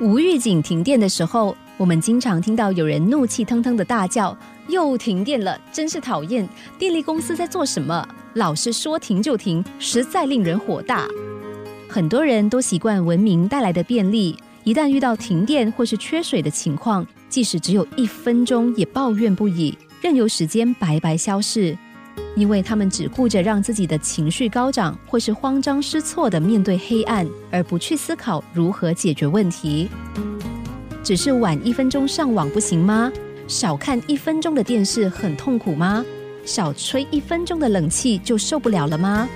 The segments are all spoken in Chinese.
无预警停电的时候，我们经常听到有人怒气腾腾的大叫：“又停电了，真是讨厌！电力公司在做什么？老是说停就停，实在令人火大。”很多人都习惯文明带来的便利，一旦遇到停电或是缺水的情况，即使只有一分钟，也抱怨不已，任由时间白白消逝。因为他们只顾着让自己的情绪高涨，或是慌张失措的面对黑暗，而不去思考如何解决问题。只是晚一分钟上网不行吗？少看一分钟的电视很痛苦吗？少吹一分钟的冷气就受不了了吗？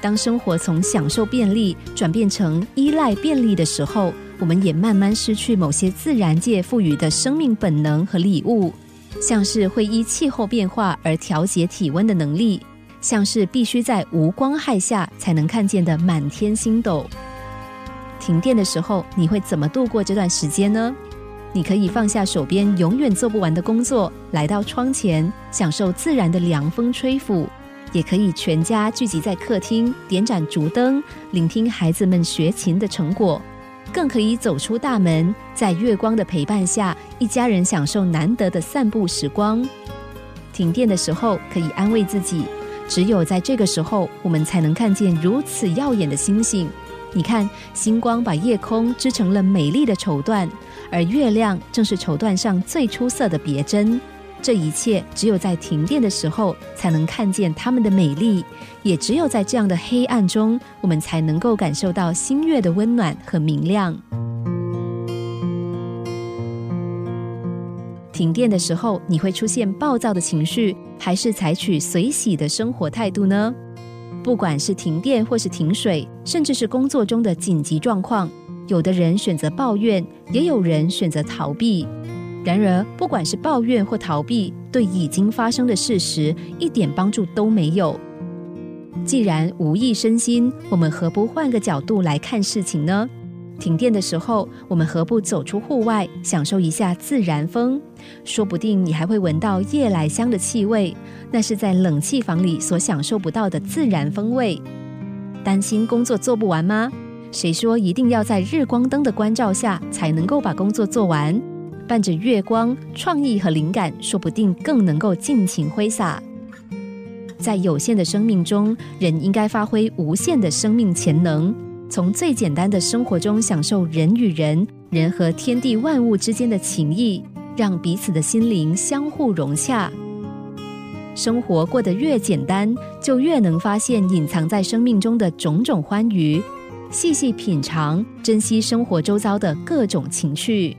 当生活从享受便利转变成依赖便利的时候，我们也慢慢失去某些自然界赋予的生命本能和礼物。像是会依气候变化而调节体温的能力，像是必须在无光害下才能看见的满天星斗。停电的时候，你会怎么度过这段时间呢？你可以放下手边永远做不完的工作，来到窗前，享受自然的凉风吹拂；也可以全家聚集在客厅，点盏烛灯，聆听孩子们学琴的成果。更可以走出大门，在月光的陪伴下，一家人享受难得的散步时光。停电的时候，可以安慰自己，只有在这个时候，我们才能看见如此耀眼的星星。你看，星光把夜空织成了美丽的绸缎，而月亮正是绸缎上最出色的别针。这一切只有在停电的时候才能看见它们的美丽，也只有在这样的黑暗中，我们才能够感受到星月的温暖和明亮。停电的时候，你会出现暴躁的情绪，还是采取随喜的生活态度呢？不管是停电或是停水，甚至是工作中的紧急状况，有的人选择抱怨，也有人选择逃避。然而，不管是抱怨或逃避，对已经发生的事实一点帮助都没有。既然无意身心，我们何不换个角度来看事情呢？停电的时候，我们何不走出户外，享受一下自然风？说不定你还会闻到夜来香的气味，那是在冷气房里所享受不到的自然风味。担心工作做不完吗？谁说一定要在日光灯的关照下才能够把工作做完？伴着月光，创意和灵感说不定更能够尽情挥洒。在有限的生命中，人应该发挥无限的生命潜能，从最简单的生活中享受人与人、人和天地万物之间的情谊，让彼此的心灵相互融洽。生活过得越简单，就越能发现隐藏在生命中的种种欢愉，细细品尝，珍惜生活周遭的各种情趣。